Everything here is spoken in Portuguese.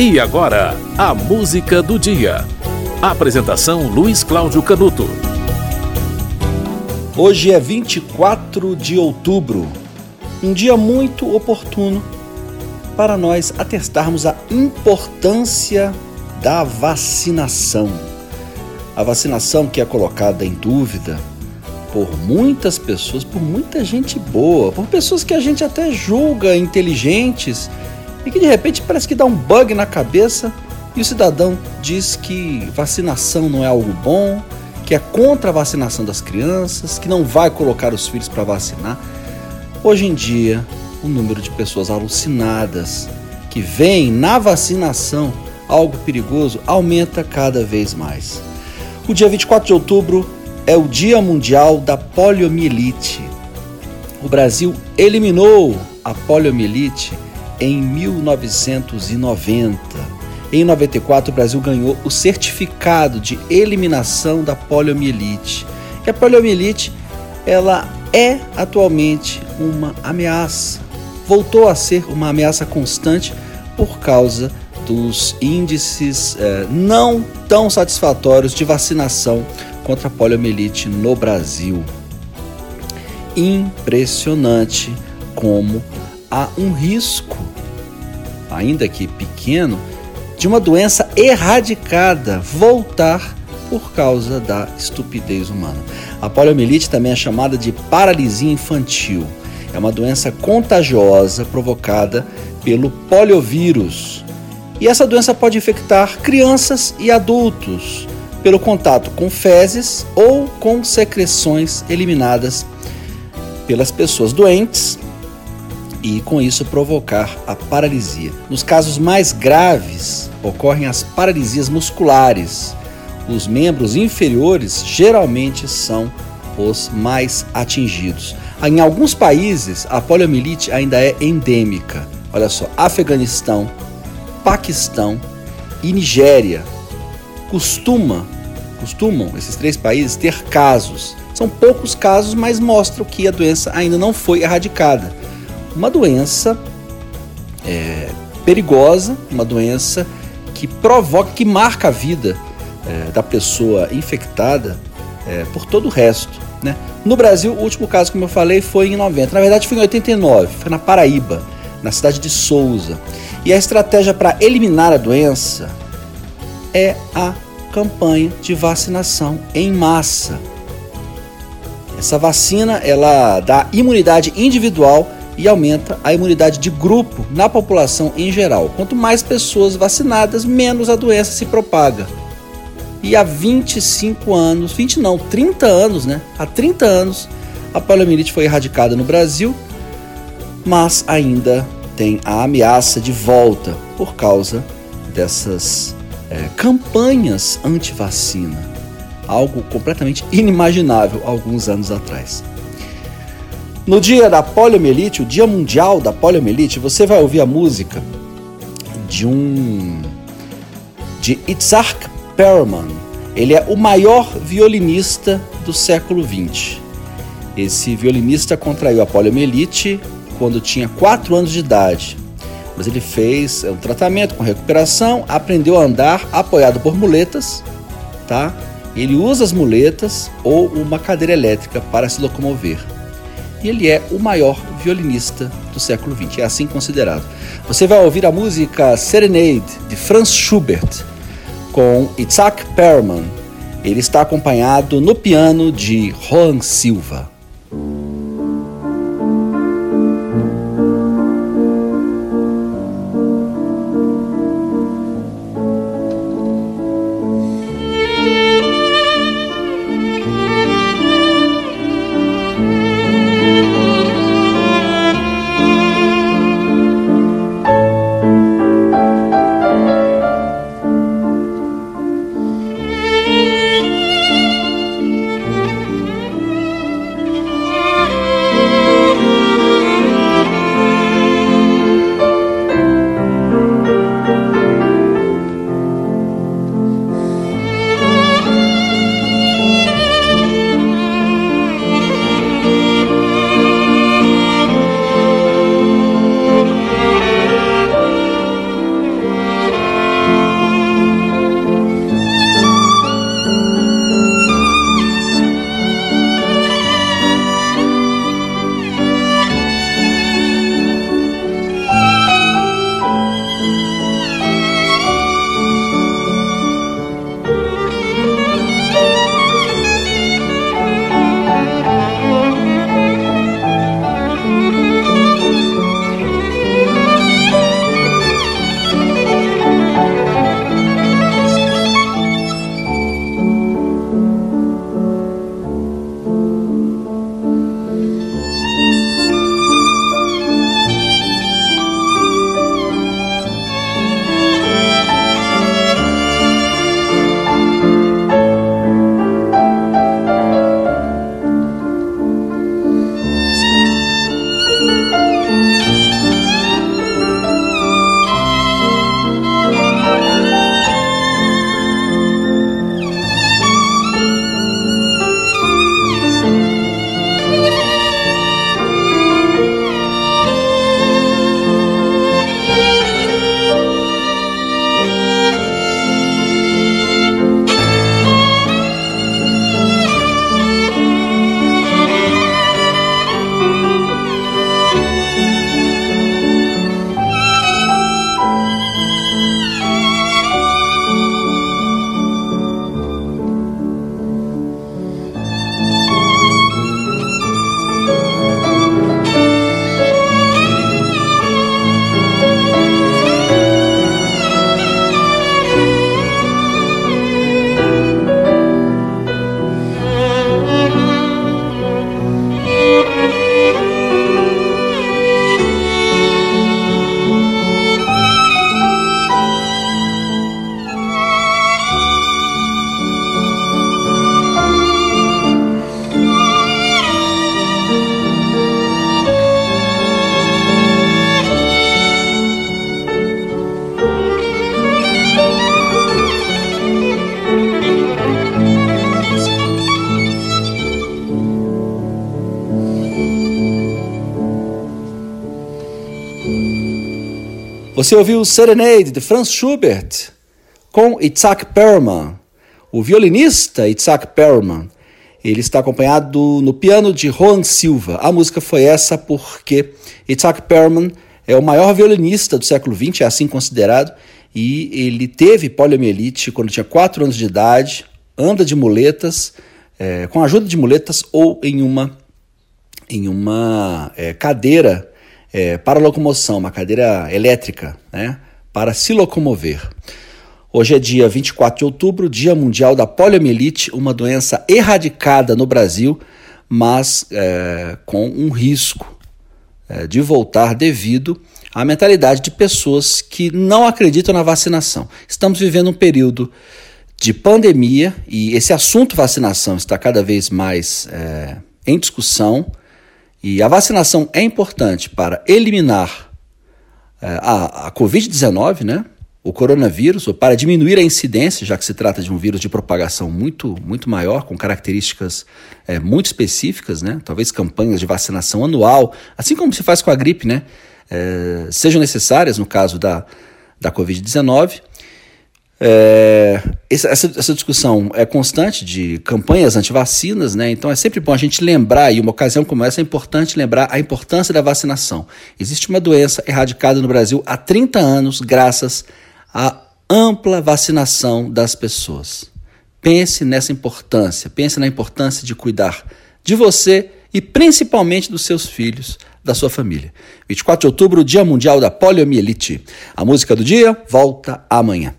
E agora, a música do dia. Apresentação Luiz Cláudio Canuto. Hoje é 24 de outubro, um dia muito oportuno para nós atestarmos a importância da vacinação. A vacinação que é colocada em dúvida por muitas pessoas, por muita gente boa, por pessoas que a gente até julga inteligentes e que de repente parece que dá um bug na cabeça e o cidadão diz que vacinação não é algo bom, que é contra a vacinação das crianças, que não vai colocar os filhos para vacinar. Hoje em dia, o número de pessoas alucinadas que veem na vacinação algo perigoso aumenta cada vez mais. O dia 24 de outubro é o Dia Mundial da Poliomielite. O Brasil eliminou a poliomielite em 1990. Em 94, o Brasil ganhou o certificado de eliminação da poliomielite. E a poliomielite, ela é atualmente uma ameaça. Voltou a ser uma ameaça constante por causa dos índices eh, não tão satisfatórios de vacinação contra a poliomielite no Brasil. Impressionante como há um risco ainda que pequeno, de uma doença erradicada voltar por causa da estupidez humana. A poliomielite também é chamada de paralisia infantil. É uma doença contagiosa provocada pelo poliovírus. E essa doença pode infectar crianças e adultos pelo contato com fezes ou com secreções eliminadas pelas pessoas doentes e com isso provocar a paralisia. Nos casos mais graves, ocorrem as paralisias musculares. Os membros inferiores geralmente são os mais atingidos. Em alguns países, a poliomielite ainda é endêmica. Olha só, Afeganistão, Paquistão e Nigéria costuma, costumam esses três países ter casos. São poucos casos, mas mostram que a doença ainda não foi erradicada uma doença é, perigosa, uma doença que provoca, que marca a vida é, da pessoa infectada é, por todo o resto. Né? No Brasil, o último caso, como eu falei, foi em 90. Na verdade, foi em 89, foi na Paraíba, na cidade de Souza. E a estratégia para eliminar a doença é a campanha de vacinação em massa. Essa vacina ela dá imunidade individual e aumenta a imunidade de grupo na população em geral. Quanto mais pessoas vacinadas, menos a doença se propaga. E há 25 anos, 20 não, 30 anos, né? Há 30 anos a poliomielite foi erradicada no Brasil, mas ainda tem a ameaça de volta por causa dessas é, campanhas anti-vacina. Algo completamente inimaginável alguns anos atrás. No dia da poliomielite, o Dia Mundial da Poliomielite, você vai ouvir a música de um de Itzhak Perlman. Ele é o maior violinista do século XX. Esse violinista contraiu a poliomielite quando tinha 4 anos de idade. Mas ele fez um tratamento com recuperação, aprendeu a andar apoiado por muletas, tá? Ele usa as muletas ou uma cadeira elétrica para se locomover e ele é o maior violinista do século XX, é assim considerado. Você vai ouvir a música Serenade de Franz Schubert com Isaac Perlman. Ele está acompanhado no piano de Juan Silva. Você ouviu Serenade de Franz Schubert com Itzhak Perlman, o violinista Itzhak Perlman. Ele está acompanhado no piano de Juan Silva. A música foi essa porque Itzhak Perlman é o maior violinista do século XX, é assim considerado, e ele teve poliomielite quando tinha 4 anos de idade, anda de muletas, é, com a ajuda de muletas ou em uma, em uma é, cadeira é, para locomoção, uma cadeira elétrica, né, para se locomover. Hoje é dia 24 de outubro, Dia Mundial da Poliomielite, uma doença erradicada no Brasil, mas é, com um risco é, de voltar devido à mentalidade de pessoas que não acreditam na vacinação. Estamos vivendo um período de pandemia e esse assunto vacinação está cada vez mais é, em discussão. E a vacinação é importante para eliminar é, a, a Covid-19, né? o coronavírus, ou para diminuir a incidência, já que se trata de um vírus de propagação muito, muito maior, com características é, muito específicas, né? talvez campanhas de vacinação anual, assim como se faz com a gripe, né? É, sejam necessárias no caso da, da Covid-19. É, essa, essa, discussão é constante de campanhas anti-vacinas, né? Então é sempre bom a gente lembrar, e uma ocasião como essa é importante lembrar a importância da vacinação. Existe uma doença erradicada no Brasil há 30 anos, graças a ampla vacinação das pessoas. Pense nessa importância, pense na importância de cuidar de você e principalmente dos seus filhos, da sua família. 24 de outubro, Dia Mundial da Poliomielite. A música do dia volta amanhã.